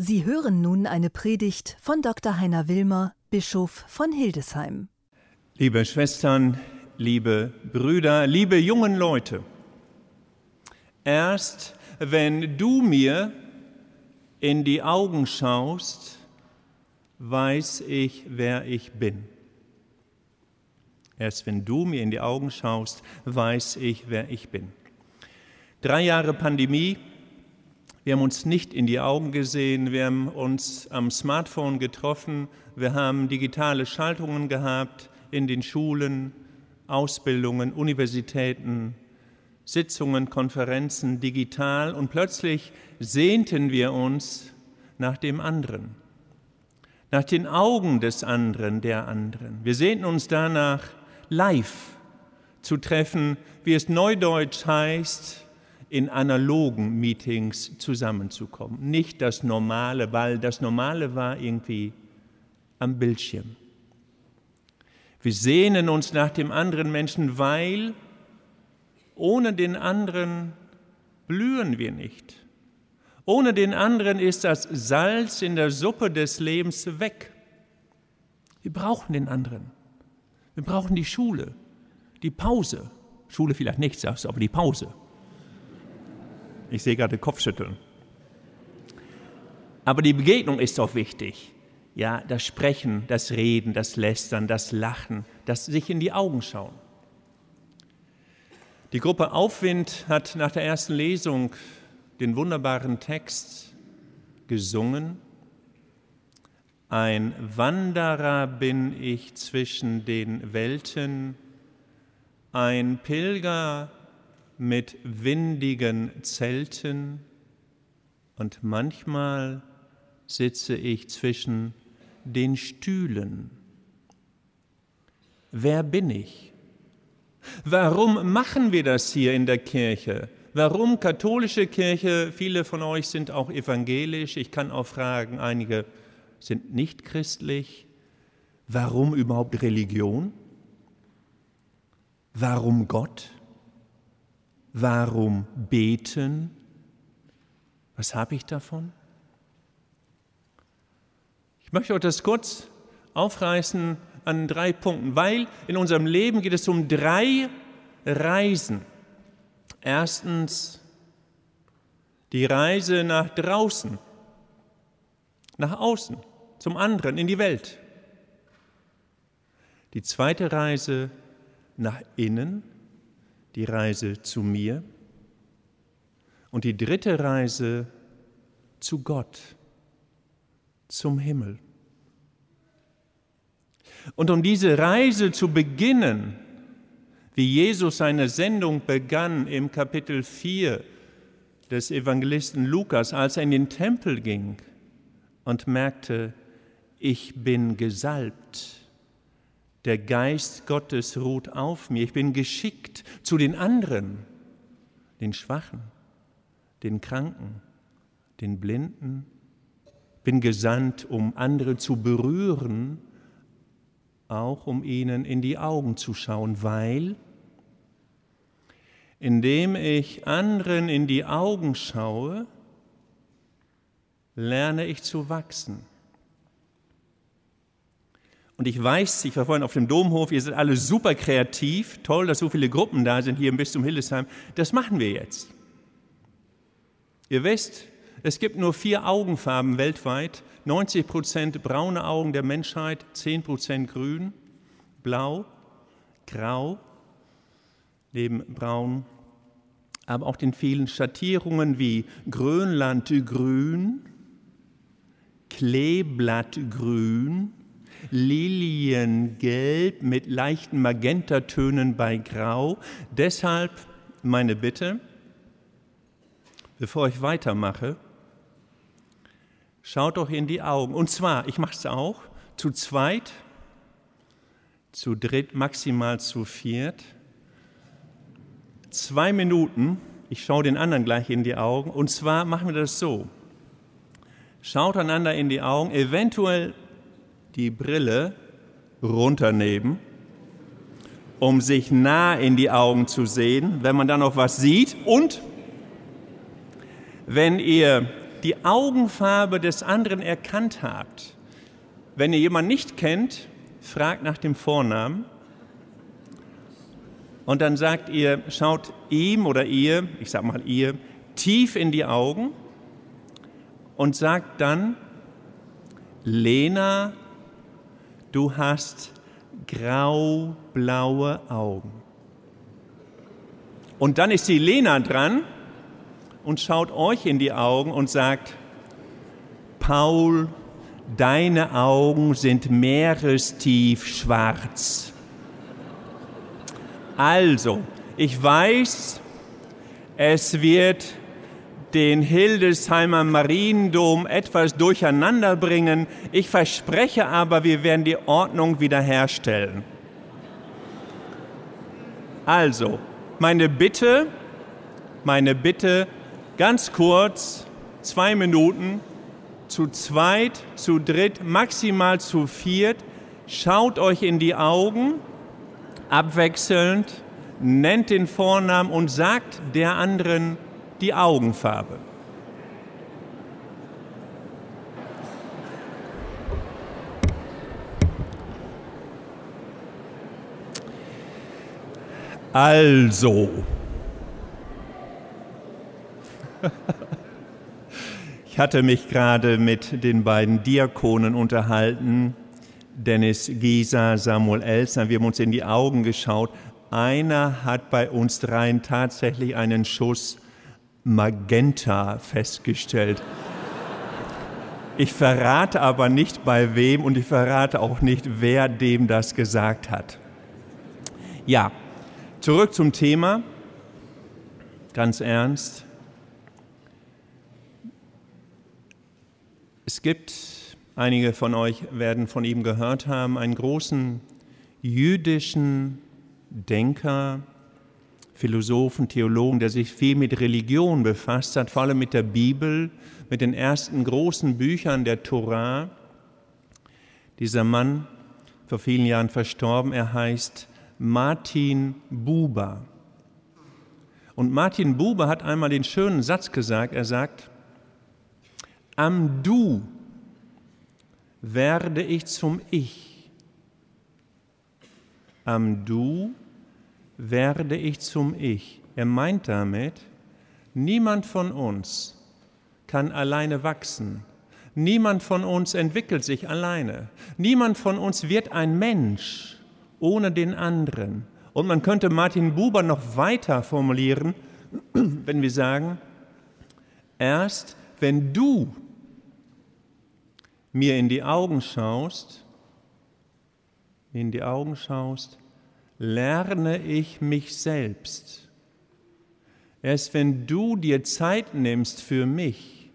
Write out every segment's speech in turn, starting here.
Sie hören nun eine Predigt von Dr. Heiner Wilmer, Bischof von Hildesheim. Liebe Schwestern, liebe Brüder, liebe jungen Leute, erst wenn du mir in die Augen schaust, weiß ich, wer ich bin. Erst wenn du mir in die Augen schaust, weiß ich, wer ich bin. Drei Jahre Pandemie, wir haben uns nicht in die Augen gesehen, wir haben uns am Smartphone getroffen, wir haben digitale Schaltungen gehabt in den Schulen, Ausbildungen, Universitäten, Sitzungen, Konferenzen, digital und plötzlich sehnten wir uns nach dem anderen, nach den Augen des anderen, der anderen. Wir sehnten uns danach, live zu treffen, wie es neudeutsch heißt, in analogen Meetings zusammenzukommen. Nicht das Normale, weil das Normale war irgendwie am Bildschirm. Wir sehnen uns nach dem anderen Menschen, weil ohne den anderen blühen wir nicht. Ohne den anderen ist das Salz in der Suppe des Lebens weg. Wir brauchen den anderen. Wir brauchen die Schule, die Pause. Schule vielleicht nicht, sagst du, aber die Pause. Ich sehe gerade Kopfschütteln. Aber die Begegnung ist doch wichtig. Ja, das Sprechen, das Reden, das Lästern, das Lachen, das sich in die Augen schauen. Die Gruppe Aufwind hat nach der ersten Lesung den wunderbaren Text gesungen. Ein Wanderer bin ich zwischen den Welten, ein Pilger mit windigen Zelten und manchmal sitze ich zwischen den Stühlen. Wer bin ich? Warum machen wir das hier in der Kirche? Warum katholische Kirche? Viele von euch sind auch evangelisch. Ich kann auch fragen, einige sind nicht christlich. Warum überhaupt Religion? Warum Gott? Warum beten? Was habe ich davon? Ich möchte euch das kurz aufreißen an drei Punkten, weil in unserem Leben geht es um drei Reisen. Erstens die Reise nach draußen, nach außen, zum anderen, in die Welt. Die zweite Reise nach innen, die Reise zu mir und die dritte Reise zu Gott, zum Himmel. Und um diese Reise zu beginnen, wie Jesus seine Sendung begann im Kapitel 4 des Evangelisten Lukas, als er in den Tempel ging und merkte, ich bin gesalbt der Geist Gottes ruht auf mir. Ich bin geschickt zu den anderen, den Schwachen, den Kranken, den Blinden. Bin gesandt, um andere zu berühren, auch um ihnen in die Augen zu schauen, weil indem ich anderen in die Augen schaue, lerne ich zu wachsen. Und ich weiß, ich war vorhin auf dem Domhof, ihr seid alle super kreativ, toll, dass so viele Gruppen da sind hier im Bistum Hildesheim. Das machen wir jetzt. Ihr wisst, es gibt nur vier Augenfarben weltweit. 90 Prozent braune Augen der Menschheit, 10 Prozent grün, blau, grau, neben braun, aber auch den vielen Schattierungen wie Grönlandgrün, Kleeblattgrün, Liliengelb mit leichten Magentatönen bei Grau. Deshalb meine Bitte, bevor ich weitermache, schaut doch in die Augen. Und zwar, ich mache es auch, zu zweit, zu dritt, maximal zu viert. Zwei Minuten, ich schaue den anderen gleich in die Augen. Und zwar machen wir das so. Schaut einander in die Augen, eventuell die Brille runternehmen, um sich nah in die Augen zu sehen, wenn man dann noch was sieht. Und wenn ihr die Augenfarbe des anderen erkannt habt. Wenn ihr jemanden nicht kennt, fragt nach dem Vornamen. Und dann sagt ihr, schaut ihm oder ihr, ich sag mal ihr, tief in die Augen und sagt dann, Lena, du hast graublaue Augen. Und dann ist die Lena dran und schaut euch in die Augen und sagt, Paul, deine Augen sind meerestief schwarz. Also, ich weiß, es wird den Hildesheimer Mariendom etwas durcheinander bringen. Ich verspreche aber, wir werden die Ordnung wiederherstellen. Also, meine Bitte, meine Bitte, ganz kurz, zwei Minuten, zu zweit, zu dritt, maximal zu viert, schaut euch in die Augen, abwechselnd, nennt den Vornamen und sagt der anderen die Augenfarbe. Also, ich hatte mich gerade mit den beiden Diakonen unterhalten, Dennis Gieser, Samuel Elsner. Wir haben uns in die Augen geschaut. Einer hat bei uns dreien tatsächlich einen Schuss Magenta festgestellt. Ich verrate aber nicht bei wem und ich verrate auch nicht, wer dem das gesagt hat. Ja, zurück zum Thema. Ganz ernst. Es gibt, einige von euch werden von ihm gehört haben, einen großen jüdischen Denker, Philosophen, Theologen, der sich viel mit Religion befasst hat, vor allem mit der Bibel, mit den ersten großen Büchern der Torah. Dieser Mann, vor vielen Jahren verstorben, er heißt Martin Buber. Und Martin Buber hat einmal den schönen Satz gesagt, er sagt, am Du werde ich zum Ich. Am Du werde ich zum Ich. Er meint damit, niemand von uns kann alleine wachsen. Niemand von uns entwickelt sich alleine. Niemand von uns wird ein Mensch ohne den anderen. Und man könnte Martin Buber noch weiter formulieren, wenn wir sagen, erst wenn du mir in die Augen schaust, in die Augen schaust, lerne ich mich selbst. Erst wenn du dir Zeit nimmst für mich,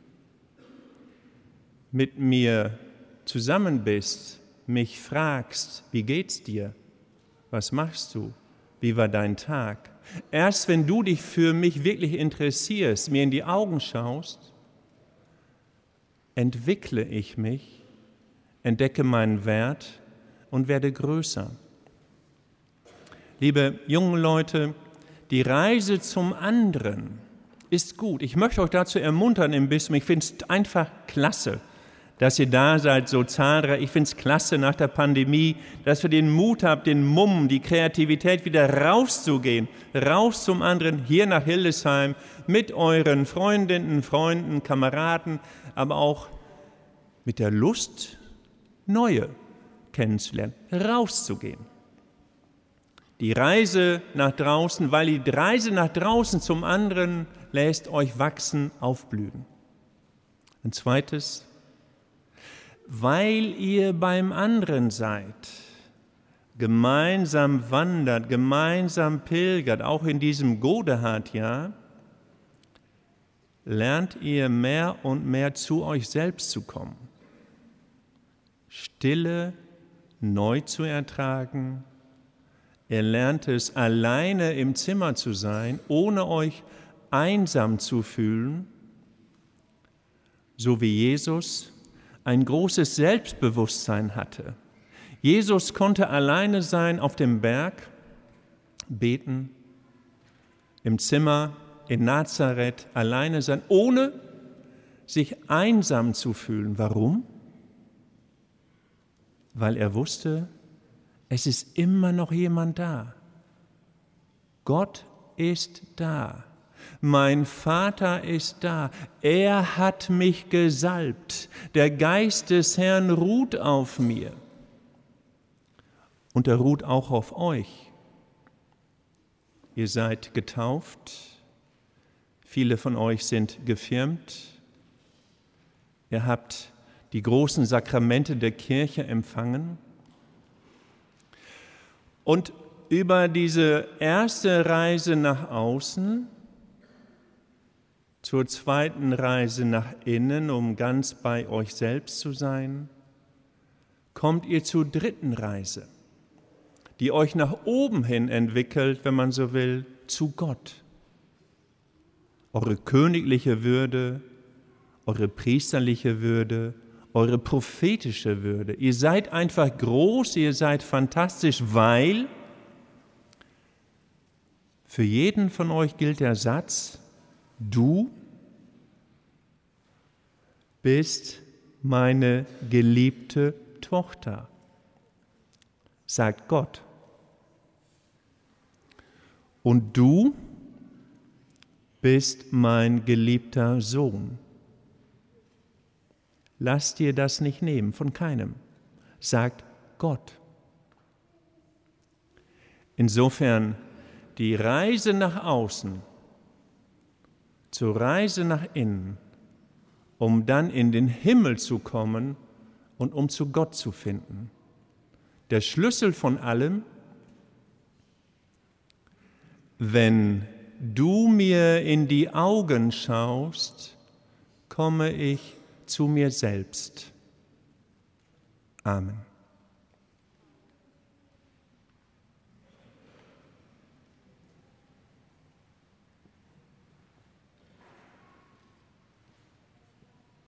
mit mir zusammen bist, mich fragst, wie geht's dir? Was machst du? Wie war dein Tag? Erst wenn du dich für mich wirklich interessierst, mir in die Augen schaust, entwickle ich mich, entdecke meinen Wert und werde größer. Liebe jungen Leute, die Reise zum anderen ist gut. Ich möchte euch dazu ermuntern im Bistum. Ich finde es einfach klasse, dass ihr da seid, so zahlreich. Ich finde es klasse nach der Pandemie, dass ihr den Mut habt, den Mumm, die Kreativität wieder rauszugehen, raus zum anderen, hier nach Hildesheim, mit euren Freundinnen, Freunden, Kameraden, aber auch mit der Lust, neue kennenzulernen, rauszugehen die Reise nach draußen, weil die Reise nach draußen zum anderen lässt euch wachsen, aufblühen. Ein zweites, weil ihr beim anderen seid, gemeinsam wandert, gemeinsam pilgert, auch in diesem Godehard-Jahr, lernt ihr mehr und mehr zu euch selbst zu kommen. Stille neu zu ertragen, Ihr lernt es, alleine im Zimmer zu sein, ohne euch einsam zu fühlen, so wie Jesus ein großes Selbstbewusstsein hatte. Jesus konnte alleine sein auf dem Berg, beten, im Zimmer in Nazareth alleine sein, ohne sich einsam zu fühlen. Warum? Weil er wusste, es ist immer noch jemand da. Gott ist da. Mein Vater ist da. Er hat mich gesalbt. Der Geist des Herrn ruht auf mir. Und er ruht auch auf euch. Ihr seid getauft. Viele von euch sind gefirmt. Ihr habt die großen Sakramente der Kirche empfangen. Und über diese erste Reise nach außen zur zweiten Reise nach innen, um ganz bei euch selbst zu sein, kommt ihr zur dritten Reise, die euch nach oben hin entwickelt, wenn man so will, zu Gott. Eure königliche Würde, eure priesterliche Würde, eure prophetische Würde. Ihr seid einfach groß, ihr seid fantastisch, weil für jeden von euch gilt der Satz, du bist meine geliebte Tochter, sagt Gott. Und du bist mein geliebter Sohn. Lass dir das nicht nehmen von keinem, sagt Gott. Insofern die Reise nach außen zur Reise nach innen, um dann in den Himmel zu kommen und um zu Gott zu finden. Der Schlüssel von allem, wenn du mir in die Augen schaust, komme ich zu mir selbst. Amen.